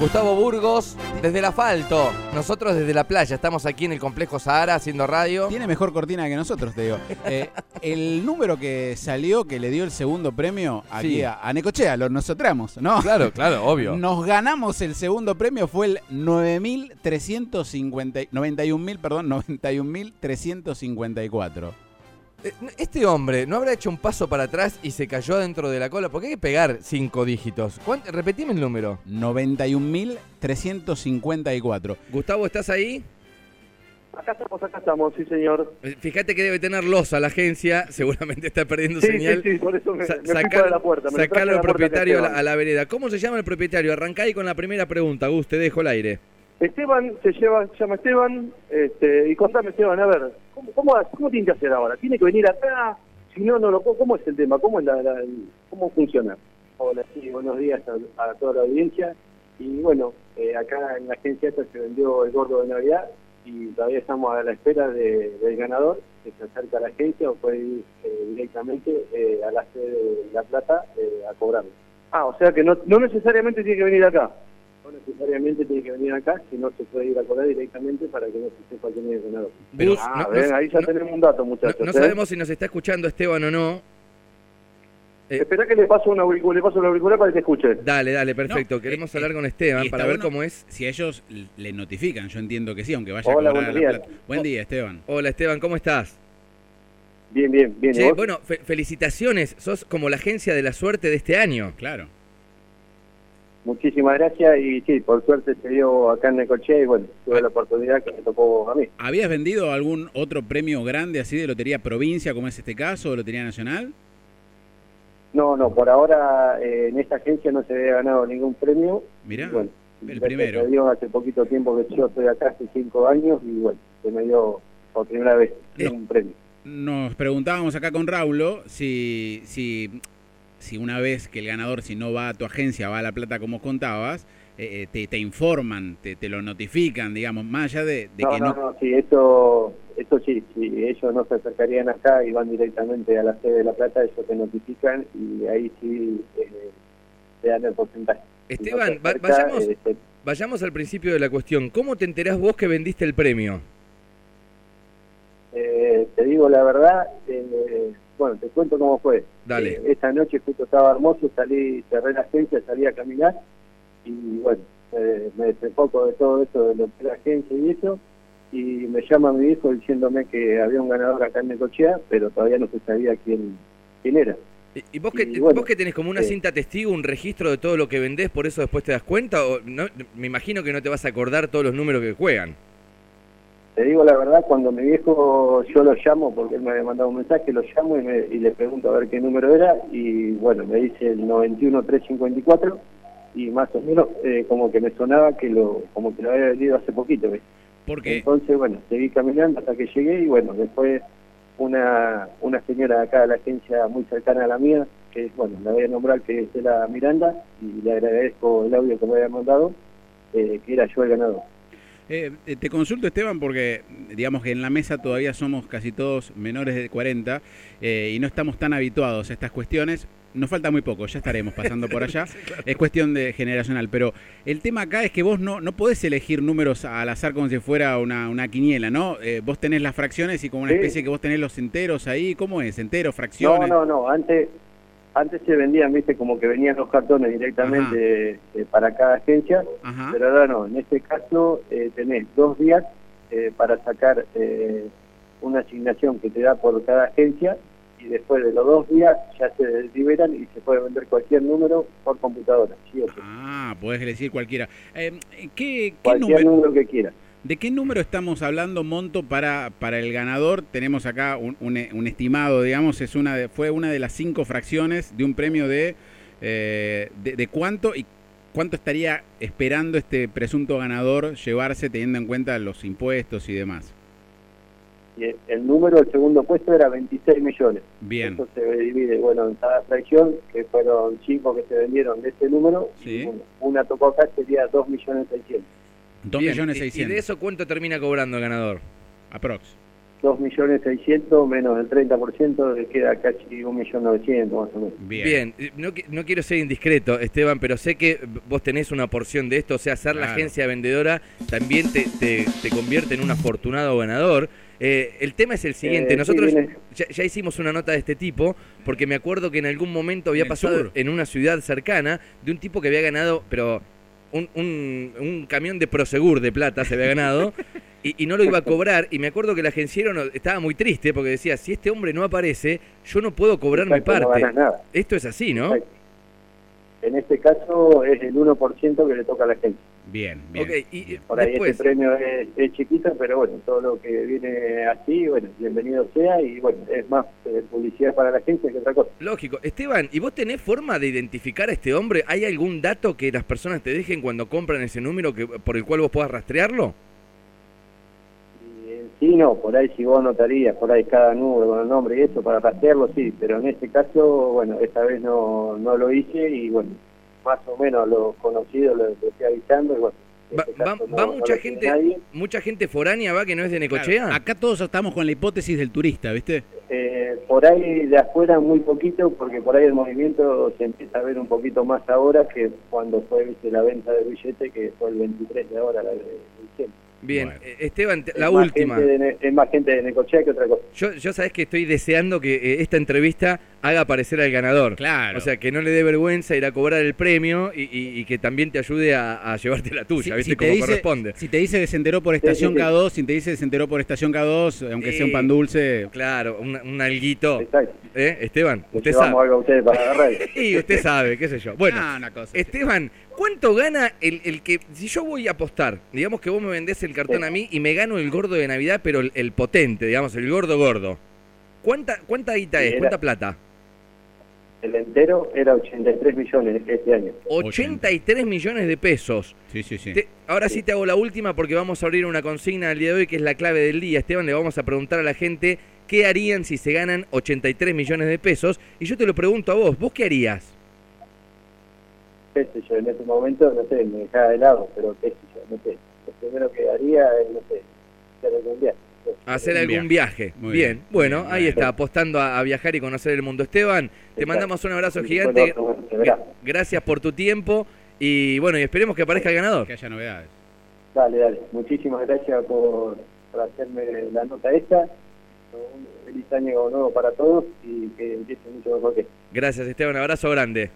Gustavo Burgos, desde el asfalto. Nosotros desde la playa. Estamos aquí en el complejo Sahara haciendo radio. Tiene mejor cortina que nosotros, te digo. Eh, el número que salió, que le dio el segundo premio aquí Sí. a, a Necochea, lo nosotros, ¿no? Claro, claro, obvio. Nos ganamos el segundo premio, fue el 9.350, 91.000, perdón, 91.354. Eh, Este hombre no habrá hecho un paso para atrás y se cayó dentro de la cola. Porque hay que pegar cinco dígitos. ¿Cuánto- Repetime el número. 91.354. Gustavo, ¿estás ahí? Acá estamos, acá estamos, sí señor. Eh, Fíjate que debe tener losa la agencia. Seguramente está perdiendo Sí, señal. sí, sí, por eso me, Sa- me sacar- para la puerta. Me sacarlo al propietario a la, a la vereda. ¿Cómo se llama el propietario? Arrancá ahí con la primera pregunta, Gus, te dejo el aire. Esteban se lleva, se llama Esteban, este, y contame Esteban, a ver, ¿cómo, cómo, cómo tiene que hacer ahora? ¿Tiene que venir acá? Si no, no lo puedo- ¿cómo es el tema? ¿Cómo, es la, la- el- cómo funciona? Hola, sí, buenos días a, a toda la audiencia. Y bueno, eh, acá en la agencia esta se vendió el gordo de Navidad y todavía estamos a la espera de- del ganador que se acerca a la agencia o puede ir eh, directamente eh, a la sede de La Plata a cobrarlo. Ah, o sea que no, no necesariamente tiene que venir acá. No necesariamente tiene que venir acá, sino se puede ir a cobrar directamente para que no se sepa quién es el ganador. Ah, no- no- ahí ya no- tenemos un dato, No, muchachos. no ¿eh? sabemos si nos está escuchando Esteban o no. Eh, Espera que le paso un auricular, le paso un auricular para que te escuche. Dale, dale, perfecto. No, Queremos eh, hablar con Y Esteban para ver cómo es. Si ellos le notifican, yo entiendo que sí, aunque vaya Hola, a cobrar la días. plata. Buen día, Esteban. Hola Esteban, ¿cómo estás? Bien, bien, bien. ¿y Che, vos? bueno, fe- felicitaciones. Sos como la agencia de la suerte de este año. Claro. Muchísimas gracias y sí, por suerte se dio acá en Necochea y bueno, tuve la oportunidad que me tocó a mí. ¿Habías vendido algún otro premio grande así de Lotería Provincia, como es este caso, o Lotería Nacional? No, no, por ahora eh, en esta agencia no se había ganado ningún premio. Mirá, bueno, el primero. a Dios, hace poquito tiempo que yo estoy acá, hace cinco años y bueno, se me dio por primera vez un premio. Nos preguntábamos acá con Raulo si, si, si una vez que el ganador, si no va a tu agencia, va a La Plata como contabas, eh, eh, te, te informan, te, te lo notifican, digamos, más allá de, de no, que no, no... no, sí, eso, eso sí, si ellos no se acercarían acá y van directamente a la sede de La Plata, ellos te notifican y ahí sí eh, te dan el porcentaje. Si no Esteban, acerca, vayamos, eh, te- vayamos al principio de la cuestión. ¿Cómo te enterás vos que vendiste el premio? Eh, te digo la verdad, eh, bueno, te cuento cómo fue. Dale. Eh, esa noche justo estaba hermoso, salí, cerré la agencia, salí a caminar y bueno, eh, me desenfoco de todo eso de lo que la agencia y eso y me llama mi hijo diciéndome que había un ganador acá en Necochea, pero todavía no se sabía quién, quién era. ¿Y- ¿Y vos que, Y bueno, vos que tenés como una sí. cinta testigo, un registro de todo lo que vendés, por eso después te das cuenta? O no, me imagino que no te vas a acordar todos los números que juegan. Te digo la verdad, cuando mi viejo yo lo llamo, porque él me había mandado un mensaje, lo llamo y, me- y le pregunto a ver qué número era, y bueno, me dice el 91354, y más o menos eh, como que me sonaba que lo como que lo había vendido hace poquito. ¿ves? Porque Entonces, bueno, seguí caminando hasta que llegué, y bueno, después una, una señora de acá de la agencia muy cercana a la mía, que bueno, la voy a nombrar que es la Miranda, y le agradezco el audio que me había mandado, eh, que era yo el ganador. Eh, eh, te consulto, Esteban, porque digamos que en la mesa todavía somos casi todos menores de 40 eh, y no estamos tan habituados a estas cuestiones. Nos falta muy poco, ya estaremos pasando por allá. Es cuestión de generacional, pero el tema acá es que vos no, no podés elegir números al azar como si fuera una, una quiniela, ¿no? Eh, vos tenés las fracciones y como una Sí. especie que vos tenés los enteros ahí. ¿Cómo es? ¿Enteros, No, fracciones? no, no, antes antes se vendían, viste, como que venían los cartones directamente eh, para cada agencia, pero ahora no, en este caso eh, tenés dos días eh, para sacar eh, una asignación que te da por cada agencia y después de los dos días ya se liberan y se puede vender cualquier número por computadora, sí. Ah, podés elegir cualquiera. Eh, ¿qué, qué cualquier número? número que quieras. ¿De qué número estamos hablando, Monto, para, para el ganador? Tenemos acá un, un- un estimado, digamos, es una de- fue una de las cinco fracciones de un premio de, eh, de, de cuánto y cuánto estaría esperando este presunto ganador llevarse teniendo en cuenta los impuestos y demás. El, el número del segundo puesto era 26 millones. Bien, Eso se divide, bueno, en cada fracción, que fueron cinco que se vendieron de ese número, Sí. y una, una tocó acá, sería 2 millones 600. 2 Bien, millones y- ¿Y de 600. eso cuánto termina cobrando el ganador? Aprox. 2.600.000 menos el 30%, le queda casi 1.900.000 más o menos. Bien. Bien, eh, no, no quiero ser indiscreto, Esteban, pero sé que vos tenés una porción de esto, o sea, ser la agencia vendedora también te, te- te convierte en un afortunado ganador. Eh, el tema es el siguiente, Eh, nosotros ya, ya hicimos una nota de este tipo, porque me acuerdo que en algún momento había En pasado sur. en una ciudad cercana de un tipo que había ganado, pero un, un- un camión de Prosegur de plata se había ganado. Y, y no lo iba a cobrar, y me acuerdo que el agenciero no- estaba muy triste porque decía, si este hombre no aparece, yo no puedo cobrar mi Exacto, parte. nada. Esto es así, ¿no? Exacto. En este caso es el 1% que le toca a la gente. Bien, bien. Ok, y bien. Por ahí después, este premio es, es chiquito, pero bueno, todo lo que viene así, bueno, bienvenido sea y bueno, es más eh, publicidad para la agencia que otra cosa. lógico. Esteban, ¿y vos tenés forma de identificar a este hombre? ¿Hay algún dato que las personas te dejen cuando compran ese número que, por el cual vos puedas rastrearlo? En sí no, por ahí si vos notarías por ahí cada número con el nombre y eso para rastrearlo sí, pero en este caso, bueno, esta vez no, no lo hice y bueno, más o menos los conocidos lo, lo estoy avisando y bueno. en Va, este va- caso no- va no mucha gente, nadie. mucha gente foránea va que no es de Necochea. Claro, acá todos estamos con la hipótesis del turista, ¿viste? Eh, por ahí de afuera muy poquito, porque por ahí el movimiento se empieza a ver un poquito más ahora que cuando fue viste, la venta del billete, que fue el 23 de ahora, la de diciembre. Bien, Bueno. eh, Esteban, te- Es la última. de es más gente de Necochea que otra cosa. Yo, yo sabés que estoy deseando que eh, esta entrevista haga aparecer al ganador. Claro. O sea, que no le dé vergüenza ir a cobrar el premio y, y- y que también te ayude a, a llevarte la tuya, ¿viste? Como corresponde. si te dice que se enteró por estación sí, sí. K2, si te dice que se enteró por estación K2, aunque sea un Sí. pan dulce, Claro, un, un alguito. Exacto. ¿Eh, Esteban? Usted sabe. algo a ustedes para agarrar. Y usted sabe, qué sé yo. Bueno, Ah, una cosa. Esteban, ¿cuánto gana el, el que, si yo voy a apostar, digamos que vos me vendés el cartón Sí. a mí y me gano el gordo de Navidad, pero el, el potente, digamos, el gordo gordo. ¿Cuánta, cuánta guita Sí, es? era- ¿Cuánta plata? El entero era 83 millones este año. 83 millones de pesos. Sí, sí, sí. Te- ahora sí te hago la última porque vamos a abrir una consigna el día de hoy que es la clave del día. Esteban, le vamos a preguntar a la gente qué harían si se ganan 83 millones de pesos. Y yo te lo pregunto a vos, ¿vos qué harías? Qué sé yo, en este momento, no sé, me dejaba de lado, pero qué sé yo, no sé. Lo primero que haría es, no sé, hacer algún viaje. Hacer algún viaje. Muy bien. bien. bueno, ahí está, apostando a, a viajar y conocer el mundo. Esteban, te mandamos un abrazo gigante. Gracias por tu tiempo y bueno, y esperemos que aparezca el ganador. Que haya novedades. Dale, dale. Muchísimas gracias por, por hacerme la nota esta. Un feliz año nuevo para todos y que empiece mucho mejor que Gracias, Esteban, abrazo grande.